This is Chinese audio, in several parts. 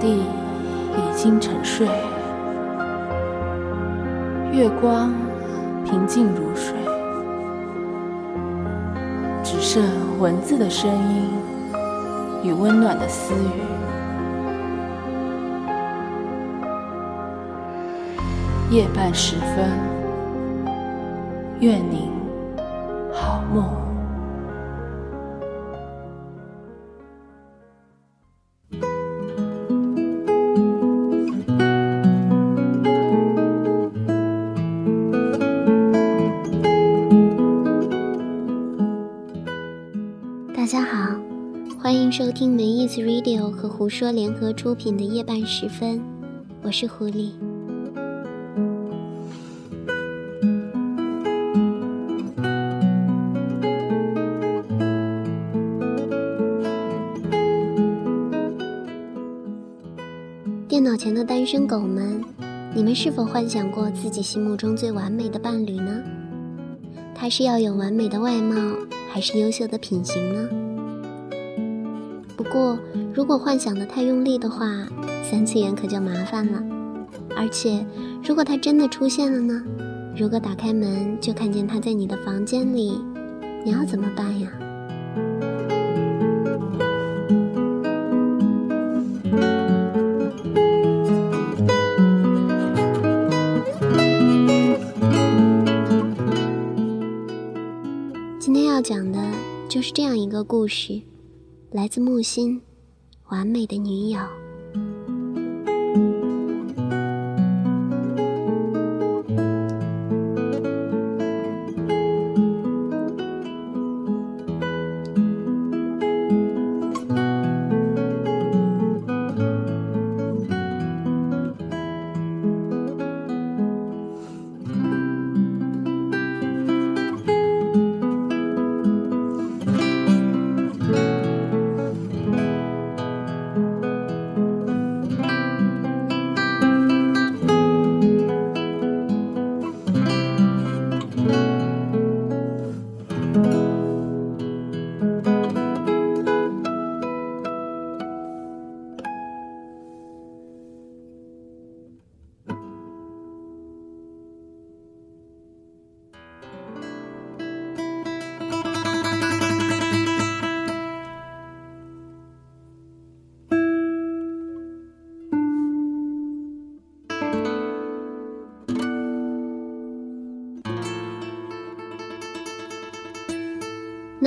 地已经沉睡，月光平静如水，只剩文字的声音与温暖的私语。夜半时分，愿您好梦。听梅意思 Radio 和胡说联合出品的夜半时分，我是狐狸。电脑前的单身狗们，你们是否幻想过自己心目中最完美的伴侣呢？他是要有完美的外貌，还是优秀的品行呢？不过，如果幻想的太用力的话，三次元可就麻烦了。而且，如果他真的出现了呢？如果打开门就看见他在你的房间里，你要怎么办呀？今天要讲的就是这样一个故事。来自木心，完美的女友。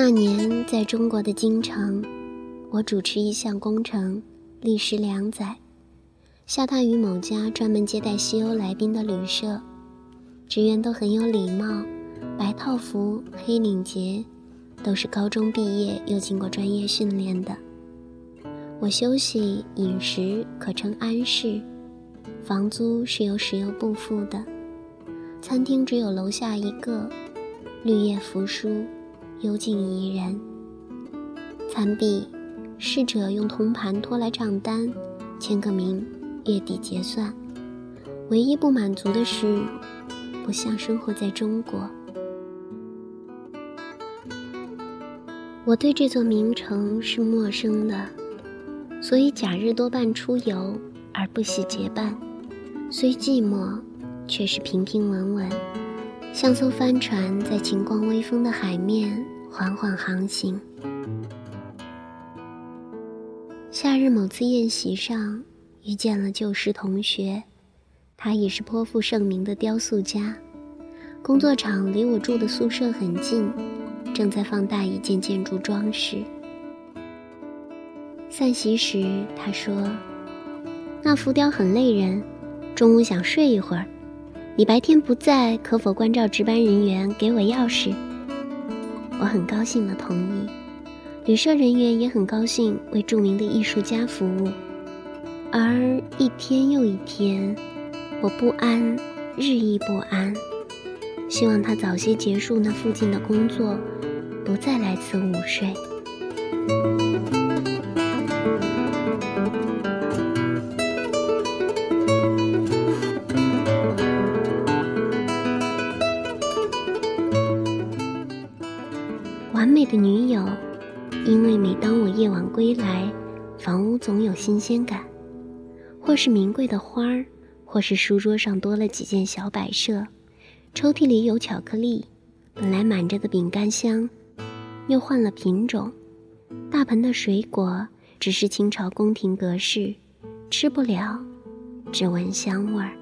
那年，在中国的京城，我主持一项工程，历时两载，下榻于某家专门接待西欧来宾的旅社，职员都很有礼貌，白套服、黑领结，都是高中毕业又经过专业训练的。我休息饮食可称安适，房租是由石油部付的，餐厅只有楼下一个，绿叶扶疏。幽静宜人。餐毕，侍者用铜盘托来账单，签个名，月底结算。唯一不满足的是，不像生活在中国。我对这座名城是陌生的，所以假日多半出游，而不喜结伴。虽寂寞，却是平平稳稳，像艘帆船在晴光微风的海面。缓缓航行。夏日某次宴席上，遇见了旧时同学，他已是颇负盛名的雕塑家。工作场离我住的宿舍很近，正在放大一件建筑装饰。散席时，他说：“那浮雕很累人，中午想睡一会儿。你白天不在，可否关照值班人员给我钥匙？”我很高兴的同意，旅社人员也很高兴为著名的艺术家服务。而一天又一天，我不安，日益不安，希望他早些结束那附近的工作，不再来此午睡。新鲜感，或是名贵的花儿，或是书桌上多了几件小摆设，抽屉里有巧克力，本来满着的饼干箱，又换了品种，大盆的水果只是清朝宫廷格式，吃不了，只闻香味儿。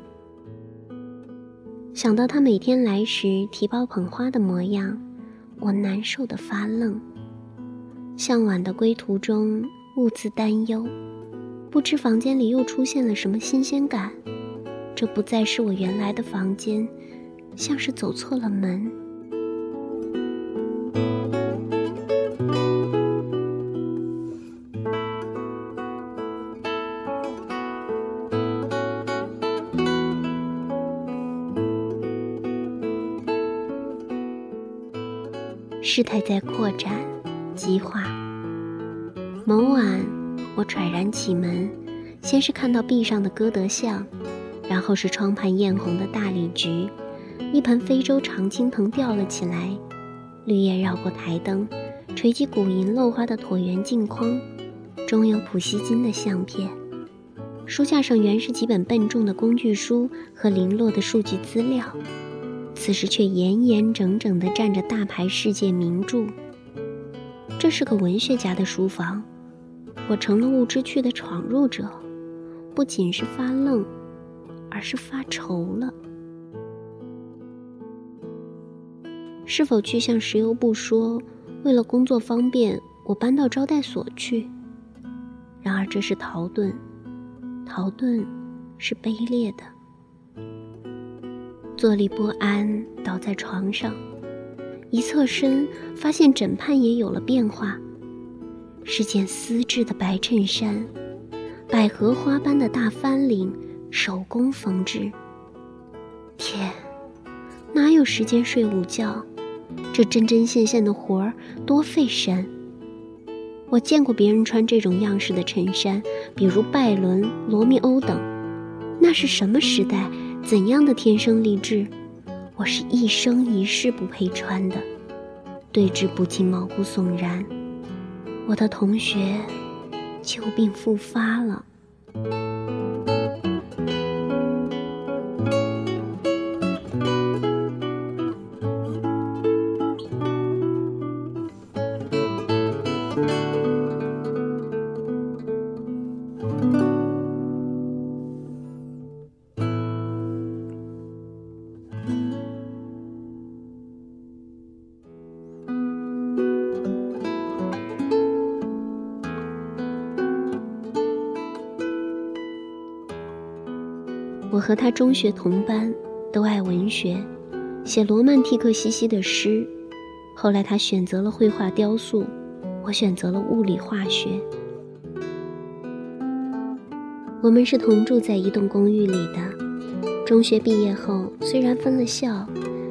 想到他每天来时提包捧花的模样，我难受的发愣。向晚的归途中，兀自担忧，不知房间里又出现了什么新鲜感。这不再是我原来的房间，像是走错了门。事态在扩展。极化。某晚，我揣然启门，先是看到壁上的歌德像，然后是窗畔艳红的大理菊，一盆非洲常青藤吊了起来，绿叶绕过台灯，垂及古银镂花的椭圆镜框，中有普希金的相片。书架上原是几本笨重的工具书和零落的数据资料，此时却严严整整地站着大牌世界名著。这是个文学家的书房，我成了物之趣的闯入者，不仅是发愣，而是发愁了。是否去向石油部说，为了工作方便，我搬到招待所去？然而这是逃遁，逃遁是卑劣的。坐立不安，倒在床上。一侧身，发现枕畔也有了变化，是件丝质的白衬衫，百合花般的大翻领，手工缝制。天，哪有时间睡午觉？这针针线线的活儿多费神。我见过别人穿这种样式的衬衫，比如拜伦、罗密欧等，那是什么时代？怎样的天生丽质？我是一生一世不配穿的，对之不禁毛骨悚然。我的同学，旧病复发了。和他中学同班，都爱文学，写罗曼蒂克兮兮的诗。后来他选择了绘画雕塑，我选择了物理化学。我们是同住在一栋公寓里的。中学毕业后，虽然分了校，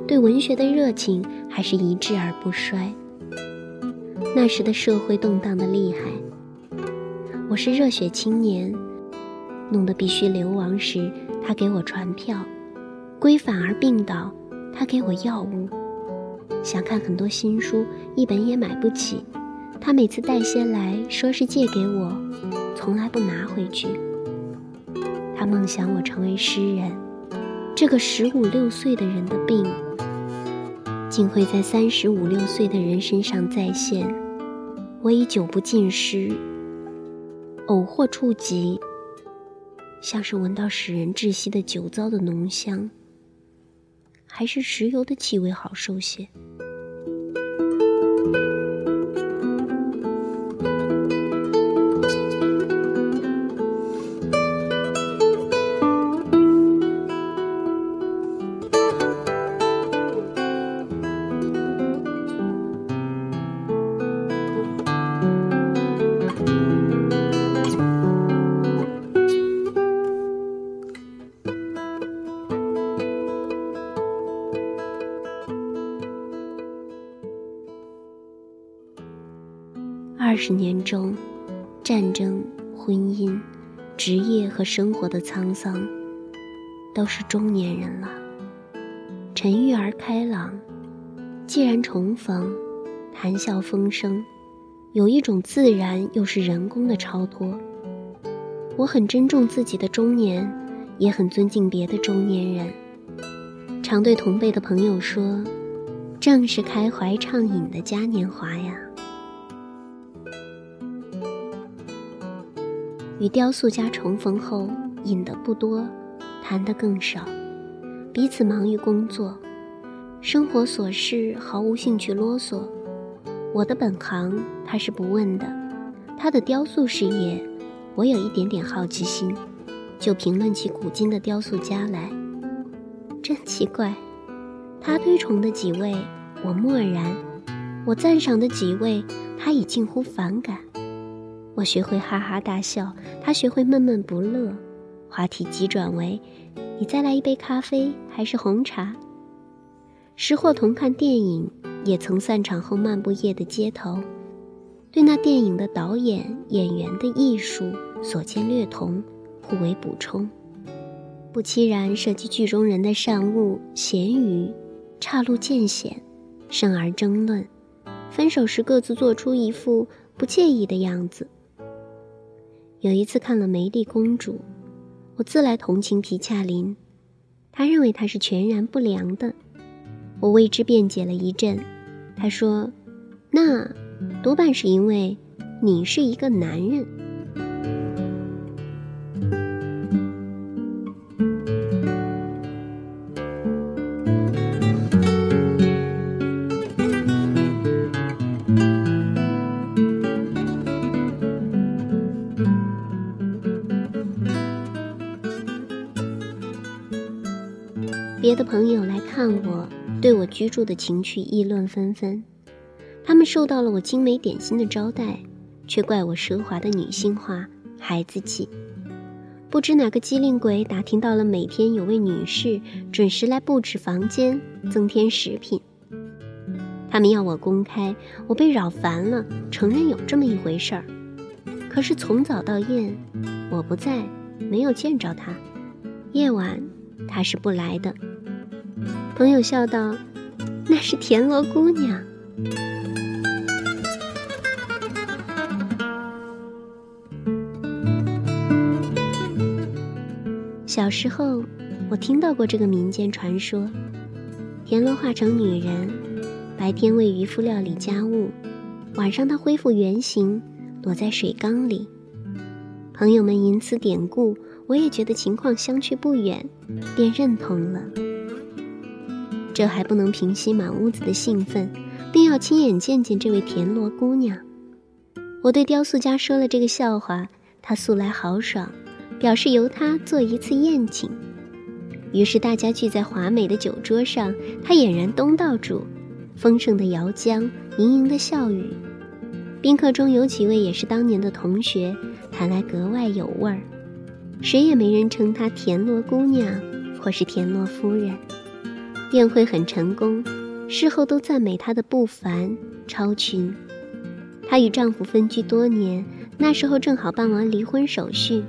对文学的热情还是一致而不衰。那时的社会动荡的厉害，我是热血青年，弄得必须流亡时。他给我传票，归返而病倒，他给我药物。想看很多新书，一本也买不起。他每次带些来说是借给我，从来不拿回去。他梦想我成为诗人，这个十五六岁的人的病，竟会在三十五六岁的人身上再现。我已久不进诗，偶或触及。像是闻到使人窒息的酒糟的浓香，还是石油的气味好受些。二十年中，战争、婚姻、职业和生活的沧桑，都是中年人了。沉郁而开朗，既然重逢，谈笑风生，有一种自然又是人工的超脱。我很珍重自己的中年，也很尊敬别的中年人。常对同辈的朋友说：“正是开怀畅饮的嘉年华呀。”与雕塑家重逢后，饮的不多，谈的更少，彼此忙于工作，生活琐事毫无兴趣啰嗦。我的本行他是不问的，他的雕塑事业，我有一点点好奇心，就评论起古今的雕塑家来。真奇怪，他推崇的几位，我漠然；我赞赏的几位，他已近乎反感。我学会哈哈大笑，他学会闷闷不乐，话题急转为：“你再来一杯咖啡还是红茶？”时或同看电影，也曾散场后漫步夜的街头，对那电影的导演、演员的艺术所见略同，互为补充。不期然涉及剧中人的善恶、咸鱼，岔路渐显，生而争论。分手时各自做出一副不介意的样子。有一次看了《梅丽公主》，我自来同情皮恰林，他认为他是全然不良的。我为之辩解了一阵，他说：“那多半是因为你是一个男人。”别的朋友来看我，对我居住的情趣议论纷纷。他们受到了我精美点心的招待，却怪我奢华的女性化、孩子气。不知哪个机灵鬼打听到了每天有位女士准时来布置房间、增添食品。他们要我公开，我被扰烦了，承认有这么一回事儿。可是从早到夜，我不在，没有见着她。夜晚，她是不来的。朋友笑道：“那是田螺姑娘。”小时候，我听到过这个民间传说：田螺化成女人，白天为渔夫料理家务，晚上她恢复原形，躲在水缸里。朋友们因此典故，我也觉得情况相去不远，便认同了。这还不能平息满屋子的兴奋，并要亲眼见见这位田螺姑娘。我对雕塑家说了这个笑话，他素来豪爽，表示由他做一次宴请。于是大家聚在华美的酒桌上，他俨然东道主，丰盛的摇浆，盈盈的笑语。宾客中有几位也是当年的同学，谈来格外有味儿。谁也没人称她田螺姑娘，或是田螺夫人。宴会很成功，事后都赞美她的不凡超群。她与丈夫分居多年，那时候正好办完离婚手续，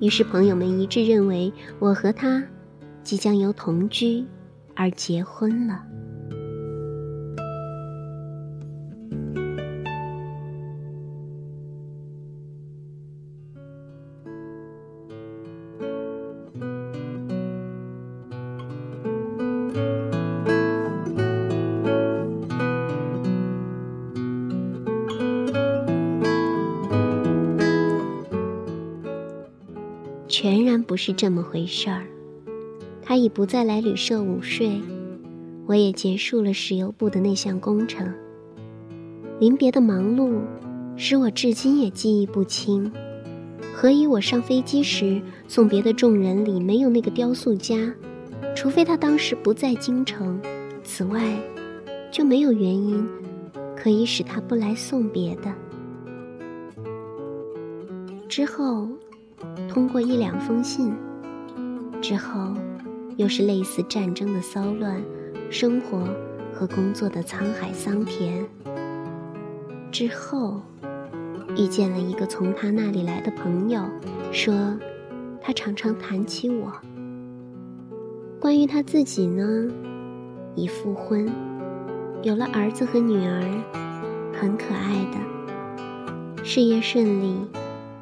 于是朋友们一致认为我和她即将由同居而结婚了。是这么回事儿。他已不再来旅社午睡，我也结束了石油部的那项工程。临别的忙碌，使我至今也记忆不清，何以我上飞机时送别的众人里没有那个雕塑家？除非他当时不在京城，此外，就没有原因可以使他不来送别的。之后。通过一两封信之后，又是类似战争的骚乱，生活和工作的沧海桑田。之后，遇见了一个从他那里来的朋友，说他常常谈起我。关于他自己呢，已复婚，有了儿子和女儿，很可爱的，事业顺利，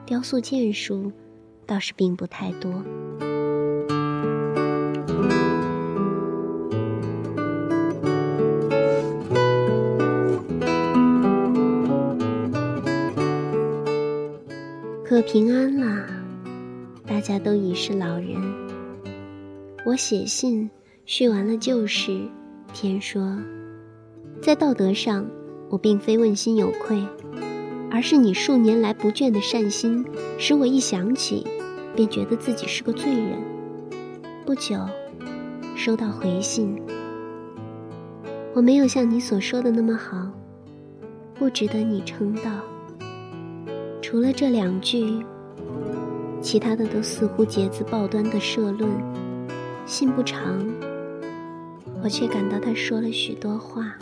雕塑建树。倒是并不太多。可平安了，大家都已是老人。我写信叙完了旧事，天说，在道德上，我并非问心有愧，而是你数年来不倦的善心，使我一想起，便觉得自己是个罪人。不久，收到回信，我没有像你所说的那么好，不值得你称道。除了这两句，其他的都似乎节字报端的社论。信不长，我却感到他说了许多话。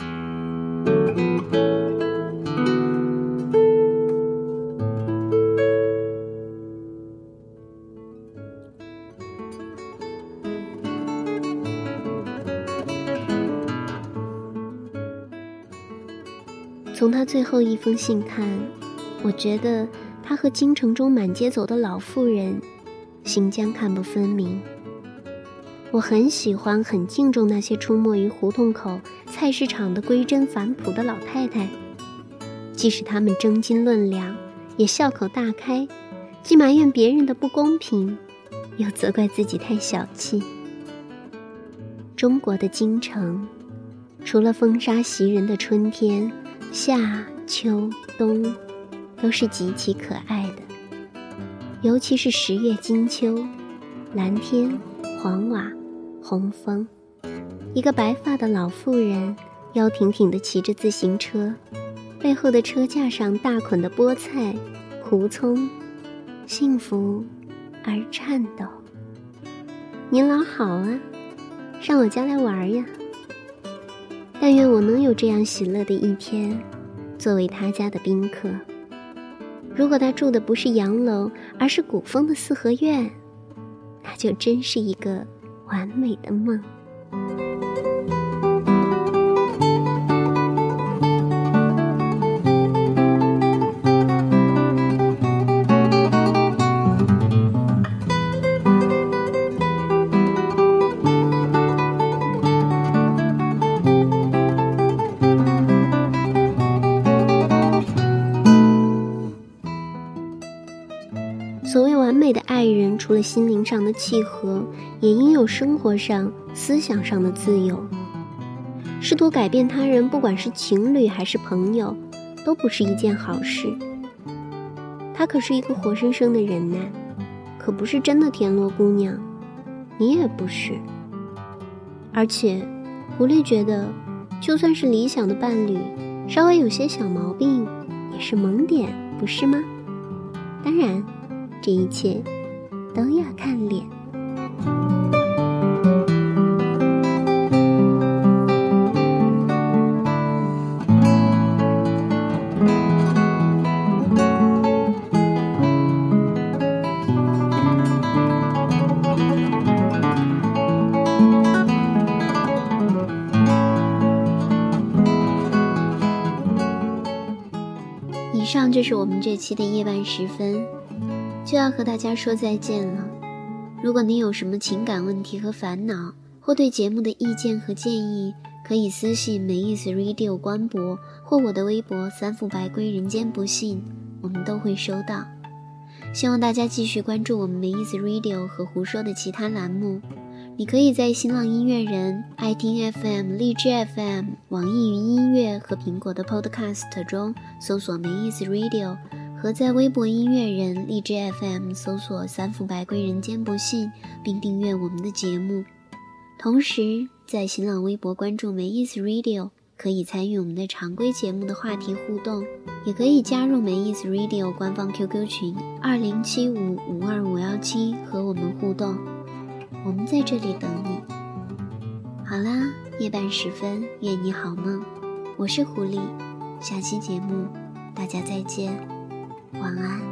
从他最后一封信看。我觉得他和京城中满街走的老妇人，行将看不分明。我很喜欢、很敬重那些出没于胡同口、菜市场的归真返朴的老太太，即使他们争斤论两，也笑口大开，既埋怨别人的不公平，又责怪自己太小气。中国的京城，除了风沙袭人的春天、夏、秋、冬。都是极其可爱的，尤其是十月金秋，蓝天、黄瓦、红枫，一个白发的老妇人腰挺挺地骑着自行车，背后的车架上大捆的菠菜、胡葱，幸福而颤抖。您老好啊，上我家来玩呀！但愿我能有这样喜乐的一天，作为他家的宾客。如果他住的不是洋楼，而是古风的四合院，那就真是一个完美的梦。了心灵上的契合，也应有生活上、思想上的自由。试图改变他人，不管是情侣还是朋友，都不是一件好事。她可是一个活生生的人呢，可不是真的田螺姑娘，你也不是。而且，狐狸觉得，就算是理想的伴侣，稍微有些小毛病，也是萌点，不是吗？当然，这一切。都要看脸。以上就是我们这期的夜半时分。就要和大家说再见了。如果你有什么情感问题和烦恼，或对节目的意见和建议，可以私信没意思 Radio 官博或我的微博“三副白龟人间不幸”，我们都会收到。希望大家继续关注我们没意思 Radio 和胡说的其他栏目。你可以在新浪音乐人、爱听 FM、荔枝 FM、网易云音乐和苹果的 Podcast 中搜索“没意思 Radio”。和在微博音乐人荔枝 FM 搜索“三副白龟人间不幸”，并订阅我们的节目。同时，在新浪微博关注“没意思 Radio”，可以参与我们的常规节目的话题互动，也可以加入“没意思 Radio” 官方 QQ 群二零七五五二五幺七和我们互动。我们在这里等你。好啦，夜半时分，愿你好梦。我是狐狸，下期节目大家再见。晚安。